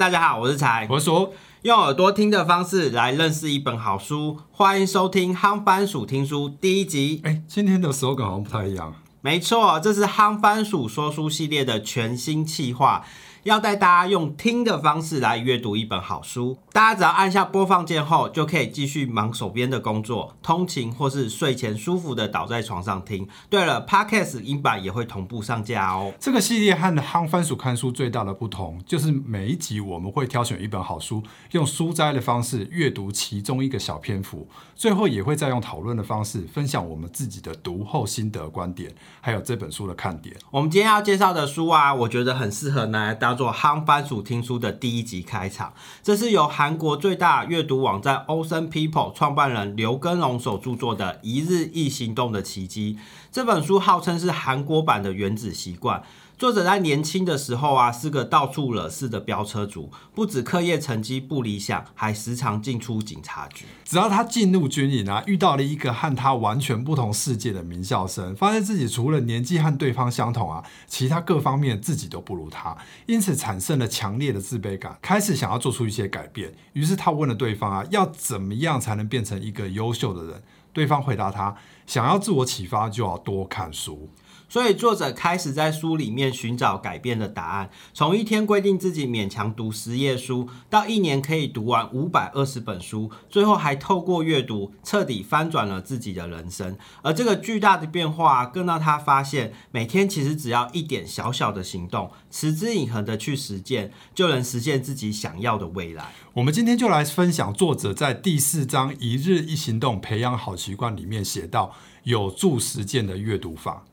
大家好，我是才，我是说用耳朵听的方式来认识一本好书，欢迎收听夯番薯听书第一集。哎，今天的手感好像不太一样。没错，这是夯番薯说书系列的全新企划。要带大家用听的方式来阅读一本好书，大家只要按下播放键后，就可以继续忙手边的工作、通勤或是睡前舒服的倒在床上听。对了，Podcast 音版也会同步上架哦。这个系列和夯番薯看书最大的不同，就是每一集我们会挑选一本好书，用书摘的方式阅读其中一个小篇幅，最后也会再用讨论的方式分享我们自己的读后心得观点，还有这本书的看点。我们今天要介绍的书啊，我觉得很适合拿来当。叫做夯番薯听书的第一集开场，这是由韩国最大阅读网站 Ocean People 创办人刘根荣所著作的《一日一行动的奇迹》。这本书号称是韩国版的《原子习惯》。作者在年轻的时候啊，是个到处惹事的飙车族，不止课业成绩不理想，还时常进出警察局。只要他进入军营啊，遇到了一个和他完全不同世界的名校生，发现自己除了年纪和对方相同啊，其他各方面自己都不如他，因此产生了强烈的自卑感，开始想要做出一些改变。于是他问了对方啊，要怎么样才能变成一个优秀的人？对方回答他，想要自我启发，就要多看书。所以作者开始在书里面寻找改变的答案，从一天规定自己勉强读十页书，到一年可以读完五百二十本书，最后还透过阅读彻底翻转了自己的人生。而这个巨大的变化，更让他发现，每天其实只要一点小小的行动，持之以恒的去实践，就能实现自己想要的未来。我们今天就来分享作者在第四章“一日一行动，培养好习惯”里面写到有助实践的阅读法。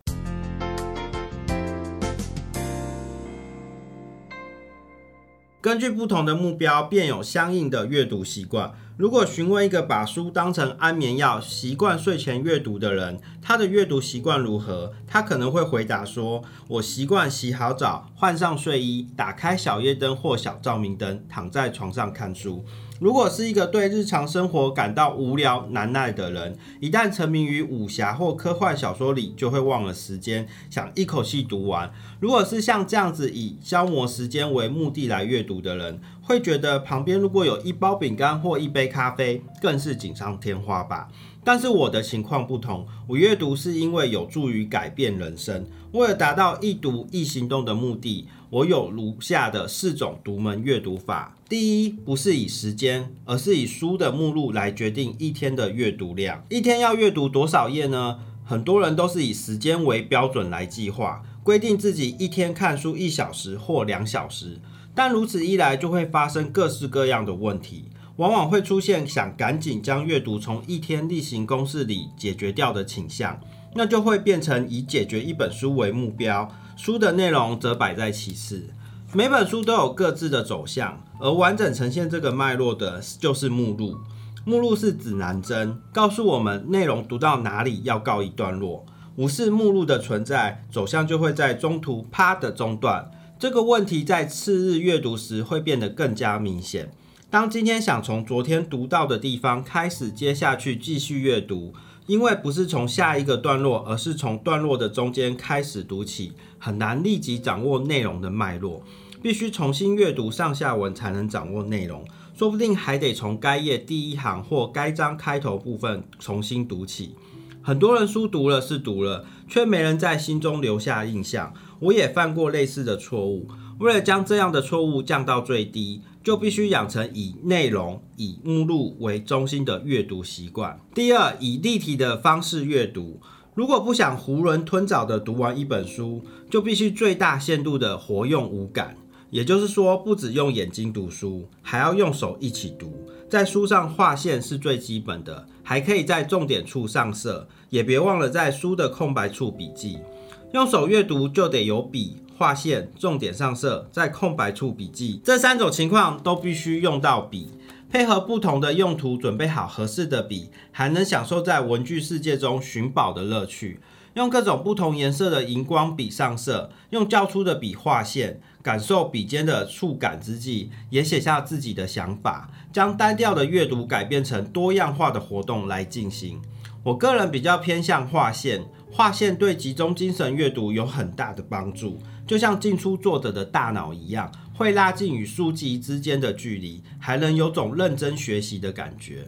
根据不同的目标，便有相应的阅读习惯。如果询问一个把书当成安眠药、习惯睡前阅读的人，他的阅读习惯如何？他可能会回答说：“我习惯洗好澡，换上睡衣，打开小夜灯或小照明灯，躺在床上看书。”如果是一个对日常生活感到无聊难耐的人，一旦沉迷于武侠或科幻小说里，就会忘了时间，想一口气读完。如果是像这样子以消磨时间为目的来阅读的人，会觉得旁边如果有一包饼干或一杯咖啡，更是锦上添花吧。但是我的情况不同，我阅读是因为有助于改变人生。为了达到一读一行动的目的，我有如下的四种独门阅读法。第一，不是以时间，而是以书的目录来决定一天的阅读量。一天要阅读多少页呢？很多人都是以时间为标准来计划，规定自己一天看书一小时或两小时。但如此一来，就会发生各式各样的问题。往往会出现想赶紧将阅读从一天例行公事里解决掉的倾向，那就会变成以解决一本书为目标，书的内容则摆在其次。每本书都有各自的走向，而完整呈现这个脉络的就是目录。目录是指南针，告诉我们内容读到哪里要告一段落。无视目录的存在，走向就会在中途啪的中断。这个问题在次日阅读时会变得更加明显。当今天想从昨天读到的地方开始接下去继续阅读，因为不是从下一个段落，而是从段落的中间开始读起，很难立即掌握内容的脉络，必须重新阅读上下文才能掌握内容，说不定还得从该页第一行或该章开头部分重新读起。很多人书读了是读了，却没人在心中留下印象。我也犯过类似的错误，为了将这样的错误降到最低。就必须养成以内容、以目录为中心的阅读习惯。第二，以立体的方式阅读。如果不想囫囵吞枣的读完一本书，就必须最大限度的活用五感。也就是说，不只用眼睛读书，还要用手一起读。在书上画线是最基本的，还可以在重点处上色，也别忘了在书的空白处笔记。用手阅读就得有笔。画线、重点上色、在空白处笔记，这三种情况都必须用到笔。配合不同的用途，准备好合适的笔，还能享受在文具世界中寻宝的乐趣。用各种不同颜色的荧光笔上色，用较粗的笔画线，感受笔尖的触感之际，也写下自己的想法，将单调的阅读改变成多样化的活动来进行。我个人比较偏向画线，画线对集中精神阅读有很大的帮助，就像进出作者的大脑一样。会拉近与书籍之间的距离，还能有种认真学习的感觉。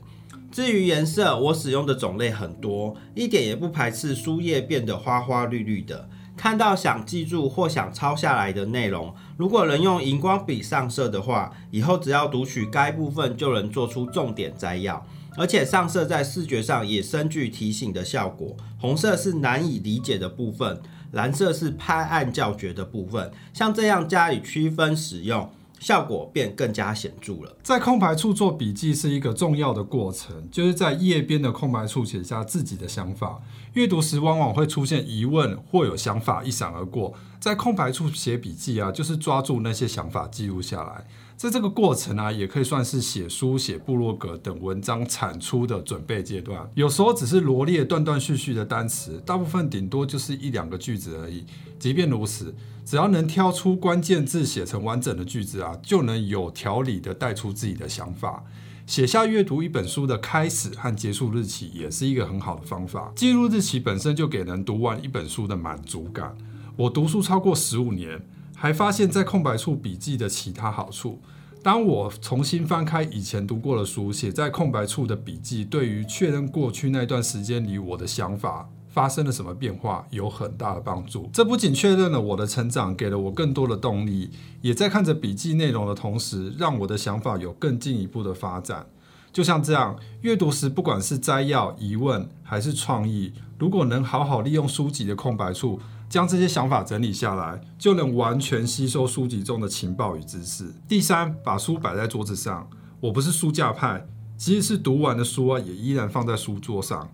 至于颜色，我使用的种类很多，一点也不排斥书页变得花花绿绿的。看到想记住或想抄下来的内容，如果能用荧光笔上色的话，以后只要读取该部分就能做出重点摘要，而且上色在视觉上也深具提醒的效果。红色是难以理解的部分。蓝色是拍案叫绝的部分，像这样加以区分使用，效果便更加显著了。在空白处做笔记是一个重要的过程，就是在页边的空白处写下自己的想法。阅读时往往会出现疑问或有想法一闪而过，在空白处写笔记啊，就是抓住那些想法记录下来。在这个过程啊，也可以算是写书、写部落格等文章产出的准备阶段。有时候只是罗列断断续续的单词，大部分顶多就是一两个句子而已。即便如此，只要能挑出关键字写成完整的句子啊，就能有条理的带出自己的想法。写下阅读一本书的开始和结束日期，也是一个很好的方法。记录日期本身就给人读完一本书的满足感。我读书超过十五年。还发现，在空白处笔记的其他好处。当我重新翻开以前读过的书，写在空白处的笔记，对于确认过去那段时间里我的想法发生了什么变化，有很大的帮助。这不仅确认了我的成长，给了我更多的动力，也在看着笔记内容的同时，让我的想法有更进一步的发展。就像这样，阅读时不管是摘要、疑问还是创意，如果能好好利用书籍的空白处。将这些想法整理下来，就能完全吸收书籍中的情报与知识。第三，把书摆在桌子上。我不是书架派，即使是读完的书啊，也依然放在书桌上。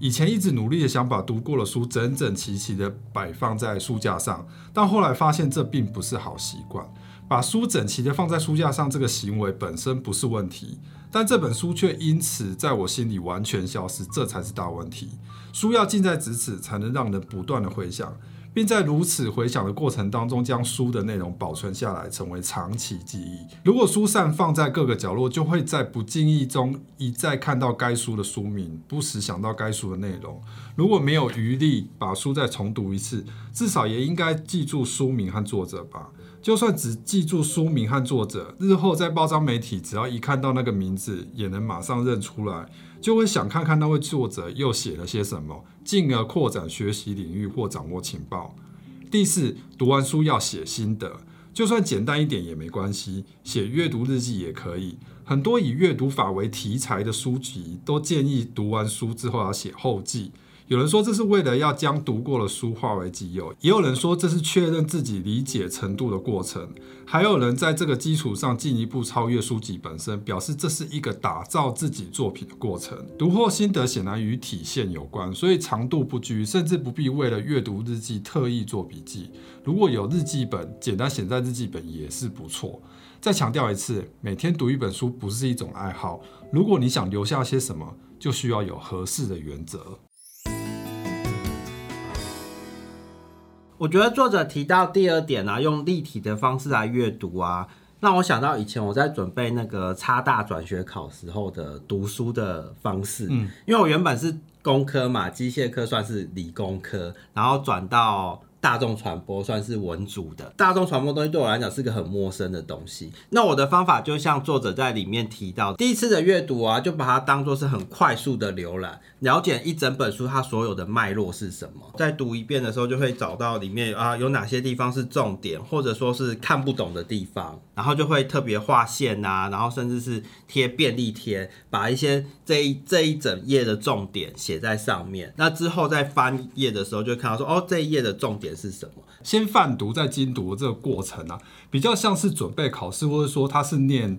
以前一直努力的想把读过的书整整齐齐的摆放在书架上，但后来发现这并不是好习惯。把书整齐的放在书架上这个行为本身不是问题，但这本书却因此在我心里完全消失，这才是大问题。书要近在咫尺，才能让人不断的回想。并在如此回想的过程当中，将书的内容保存下来，成为长期记忆。如果书散放在各个角落，就会在不经意中一再看到该书的书名，不时想到该书的内容。如果没有余力把书再重读一次，至少也应该记住书名和作者吧。就算只记住书名和作者，日后在报章媒体，只要一看到那个名字，也能马上认出来。就会想看看那位作者又写了些什么，进而扩展学习领域或掌握情报。第四，读完书要写心得，就算简单一点也没关系，写阅读日记也可以。很多以阅读法为题材的书籍都建议读完书之后要写后记。有人说这是为了要将读过的书化为己有，也有人说这是确认自己理解程度的过程，还有人在这个基础上进一步超越书籍本身，表示这是一个打造自己作品的过程。读后心得显然与体现有关，所以长度不拘，甚至不必为了阅读日记特意做笔记。如果有日记本，简单写在日记本也是不错。再强调一次，每天读一本书不是一种爱好，如果你想留下些什么，就需要有合适的原则。我觉得作者提到第二点啊，用立体的方式来阅读啊，让我想到以前我在准备那个差大转学考时候的读书的方式。嗯，因为我原本是工科嘛，机械科算是理工科，然后转到。大众传播算是文组的，大众传播东西对我来讲是个很陌生的东西。那我的方法就像作者在里面提到，第一次的阅读啊，就把它当做是很快速的浏览，了解一整本书它所有的脉络是什么。在读一遍的时候，就会找到里面啊有哪些地方是重点，或者说是看不懂的地方，然后就会特别划线呐，然后甚至是贴便利贴，把一些这一这一整页的重点写在上面。那之后再翻页的时候，就看到说哦这一页的重点。是什么？先泛读再精读这个过程啊，比较像是准备考试，或者说他是念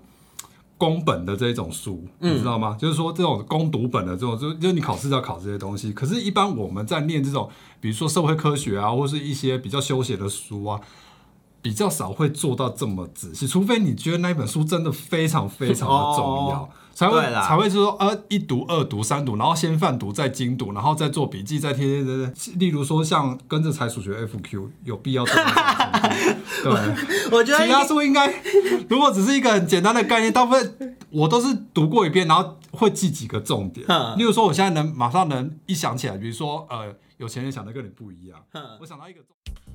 公本的这种书，你知道吗？就是说这种攻读本的这种，就就你考试要考这些东西。可是，一般我们在念这种，比如说社会科学啊，或是一些比较休闲的书啊，比较少会做到这么仔细，除非你觉得那本书真的非常非常的重要。哦才会才会说呃一读二读三读，然后先泛读再精读，然后再做笔记，再贴贴贴贴。例如说像跟着财数学 FQ 有必要这么小心 对，我觉得其他书应该 如果只是一个很简单的概念，大部分我都是读过一遍，然后会记几个重点哼。例如说我现在能马上能一想起来，比如说呃有钱人想的跟你不一样，我想到一个。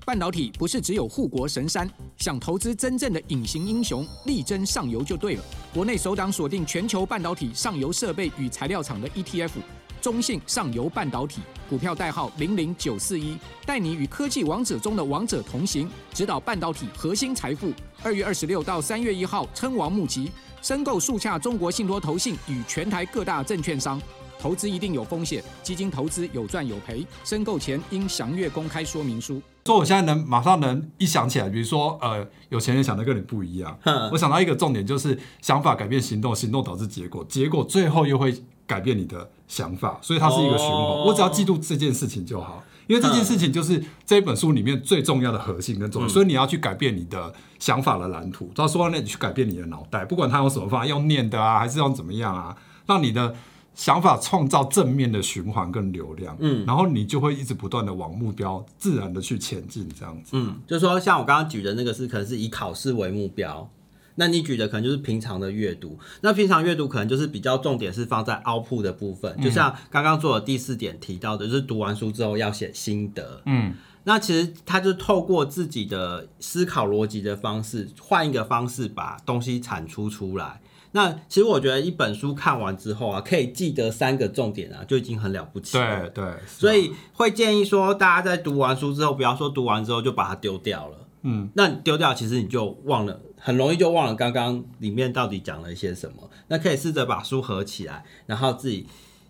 半导体不是只有护国神山，想投资真正的隐形英雄，力争上游就对了。国内首档锁定全球半导体上游设备与材料厂的 ETF，中信上游半导体，股票代号零零九四一，带你与科技王者中的王者同行，指导半导体核心财富。二月二十六到三月一号，称王募集，申购速洽中国信托投信与全台各大证券商。投资一定有风险，基金投资有赚有赔，申购前应详阅公开说明书。说我现在能马上能一想起来，比如说呃，有钱人想的跟你不一样，我想到一个重点就是想法改变行动，行动导致结果，结果最后又会改变你的想法，所以它是一个循环。哦我只要记住这件事情就好，因为这件事情就是这本书里面最重要的核心跟重点，所以你要去改变你的想法的蓝图，到说到那你去改变你的脑袋，不管他用什么方法，用念的啊，还是用怎么样啊，让你的。想法创造正面的循环跟流量，嗯，然后你就会一直不断的往目标自然的去前进，这样子。嗯，就是说像我刚刚举的那个是可能是以考试为目标，那你举的可能就是平常的阅读。那平常阅读可能就是比较重点是放在 output 的部分，就像刚刚做的第四点提到的，就是读完书之后要写心得。嗯，那其实他就透过自己的思考逻辑的方式，换一个方式把东西产出出来。那其实我觉得一本书看完之后啊，可以记得三个重点啊，就已经很了不起了。对对，所以会建议说，大家在读完书之后，不要说读完之后就把它丢掉了。嗯，那你丢掉，其实你就忘了，很容易就忘了刚刚里面到底讲了一些什么。那可以试着把书合起来，然后自己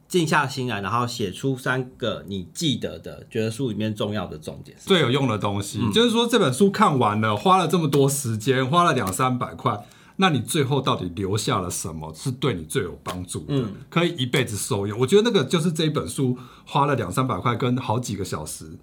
静下心来，然后写出三个你记得的，觉得书里面重要的重点。最有用的东西，就是说这本书看完了，花了这么多时间，花了两三百块，那你最后到底留下了什么是对你最有帮助的，嗯可以一辈子受用？我觉得那个就是这一本书花了两三百块跟好几个小时。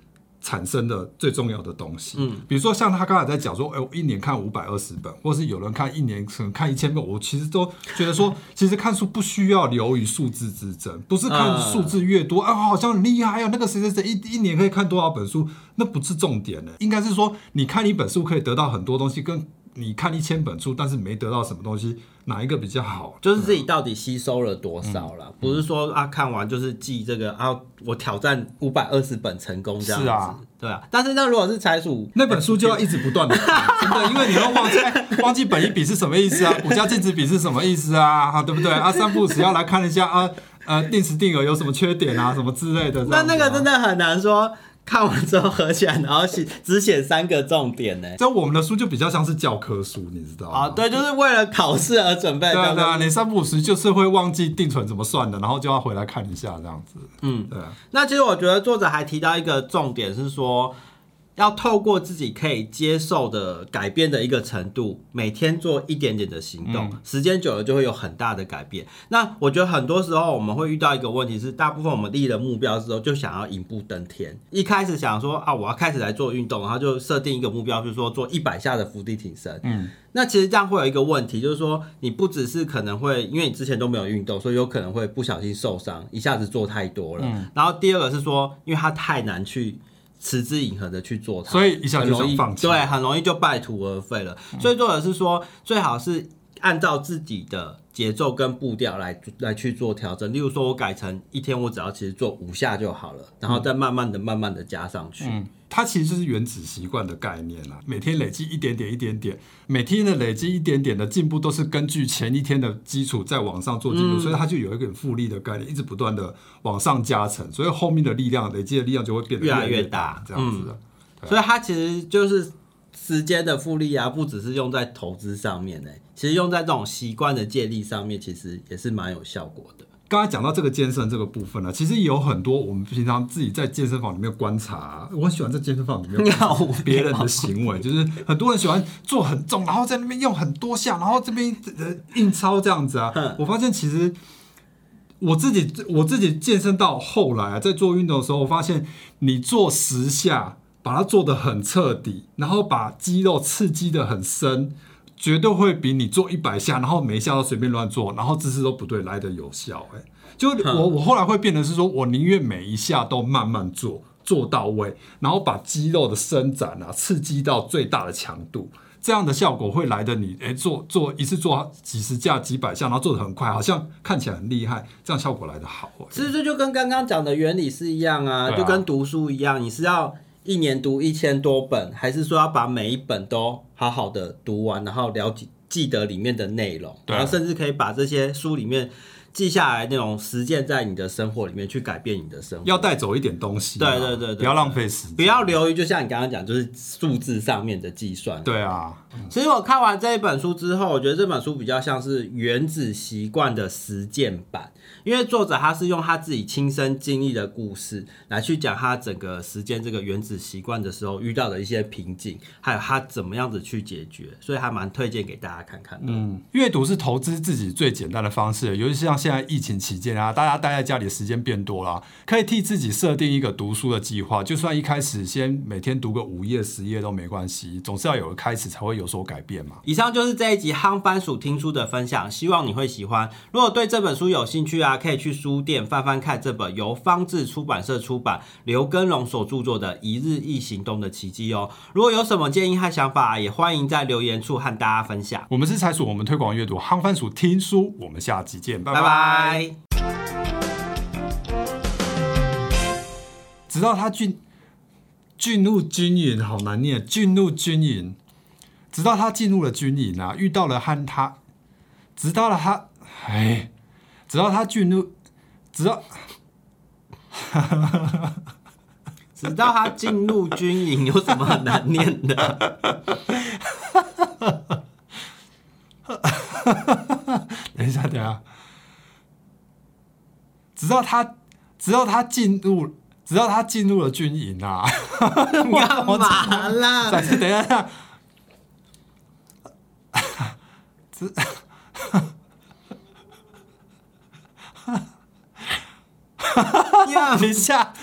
产生的最重要的东西，嗯，比如说像他刚才在讲说，哎、我一年看五百二十本，或是有人看一年可能看一千本，我其实都觉得说，其实看书不需要流于数字之争，不是看嗯数字越多，啊，好像很厉害啊，那个谁谁谁一一年可以看多少本书，那不是重点的，应该是说你看一本书可以得到很多东西，跟你看一千本书，但是没得到什么东西，哪一个比较好？就是自己到底吸收了多少嗯啦，不是说啊看完就是记这个啊，我挑战五百二十本成功这样子，是啊对啊。但是那如果是财鼠那本书就要一直不断的看，真的，因为你要忘记 忘记本一比是什么意思啊，股价净值比是什么意思啊，啊对不对？啊，三不五时要来看一下啊，呃，定时定额有什么缺点啊，什么之类的。那那个真的，的很难说，看完之后合起来，然后写 只写三个重点呢。这我们的书就比较像是教科书，你知道吗？啊，对，就是为了考试而准备。对啊，对啊，对你三不五时就是会忘记定存怎么算的，然后就要回来看一下这样子。嗯，对啊，那其实我觉得作者还提到一个重点是说，要透过自己可以接受的改变的一个程度，每天做一点点的行动，嗯时间久了就会有很大的改变。那我觉得很多时候我们会遇到一个问题是，大部分我们立了目标之后就想要一步登天，一开始想说啊，我要开始来做运动，然后就设定一个目标，就是说做一百下的伏地挺身。嗯，那其实这样会有一个问题，就是说你不只是可能会，因为你之前都没有运动，所以有可能会不小心受伤，一下子做太多了。嗯然后第二个是说，因为它太难去持之以恒的去做它，所以一下就很容易想放弃。对，很容易就半途而废了。所以作者是说，最好是按照自己的节奏跟步调来来去做调整。例如说，我改成一天我只要其实做五下就好了，然后再慢慢的、慢慢的加上去。嗯，它其实就是原子习惯的概念啦，每天累积一点点、一点点，每天的累积一点点的进步，都是根据前一天的基础再往上做进步，嗯所以它就有一个复利的概念，一直不断的往上加成，所以后面的力量累积的力量就会变得越来来越越大这样子的。嗯所以它其实就是时间的复利啊，不只是用在投资上面呢、其实用在这种习惯的建立上面，其实也是蛮有效果的。刚才讲到这个健身这个部分呢，其实有很多我们平常自己在健身房里面观察啊、我很喜欢在健身房里面 观察别人的行为，就是很多人喜欢做很重，然后在那边用很多下，然后这边呃硬操这样子啊嗯。我发现其实我自己我自己健身到后来啊，在做运动的时候，我发现你做十下。把它做的很彻底，然后把肌肉刺激的很深，绝对会比你做一百下，然后每一下都随便乱做，然后姿势都不对来的有效、欸。就我我后来会变得是说，我宁愿每一下都慢慢做，做到位，然后把肌肉的伸展啊，刺激到最大的强度。这样的效果会来的你，哎，做做一次做几十下、几百下，然后做的很快，好像看起来很厉害，这样效果来的好、欸。其实这就跟刚刚讲的原理是一样啊，啊就跟读书一样，你是要一年读一千多本，还是说要把每一本都好好的读完，然后了解记得里面的内容，然后甚至可以把这些书里面记下来内容实践在你的生活里面，去改变你的生活。要带走一点东西啊、对对对对不要浪费时间，不要流于，就像你刚刚讲，就是数字上面的计算。对啊，其实我看完这一本书之后，我觉得这本书比较像是《原子习惯》的实践版，因为作者他是用他自己亲身经历的故事来去讲他整个实践这个原子习惯的时候遇到的一些瓶颈，还有他怎么样子去解决，所以还蛮推荐给大家看看的。嗯，阅读是投资自己最简单的方式，尤其是像现在疫情期间啊，大家待在家里的时间变多了，可以替自己设定一个读书的计划，就算一开始先每天读个五页十页都没关系，总是要有个开始才会有所改变嘛。以上就是这一集夯番薯听书的分享，希望你会喜欢。如果对这本书有兴趣啊，可以去书店翻翻看这本由方志出版社出版、刘根荣所著作的《一日一行动的奇迹》哦。如果有什么建议和想法，也欢迎在留言处和大家分享。我们是财鼠，我们推广阅读，夯番薯听书，我们下集见，拜拜拜。直到他进进入军营，好难念，进入军营。直到他进入了军营啊，遇到了和他，直到了他，哎，直到他进入，直到直到他进入军营，有什么很难念的？等一下，等一下，直到他，直到他进入，直到他进入了军营啊！干嘛啦？再次等一下，呀等一下，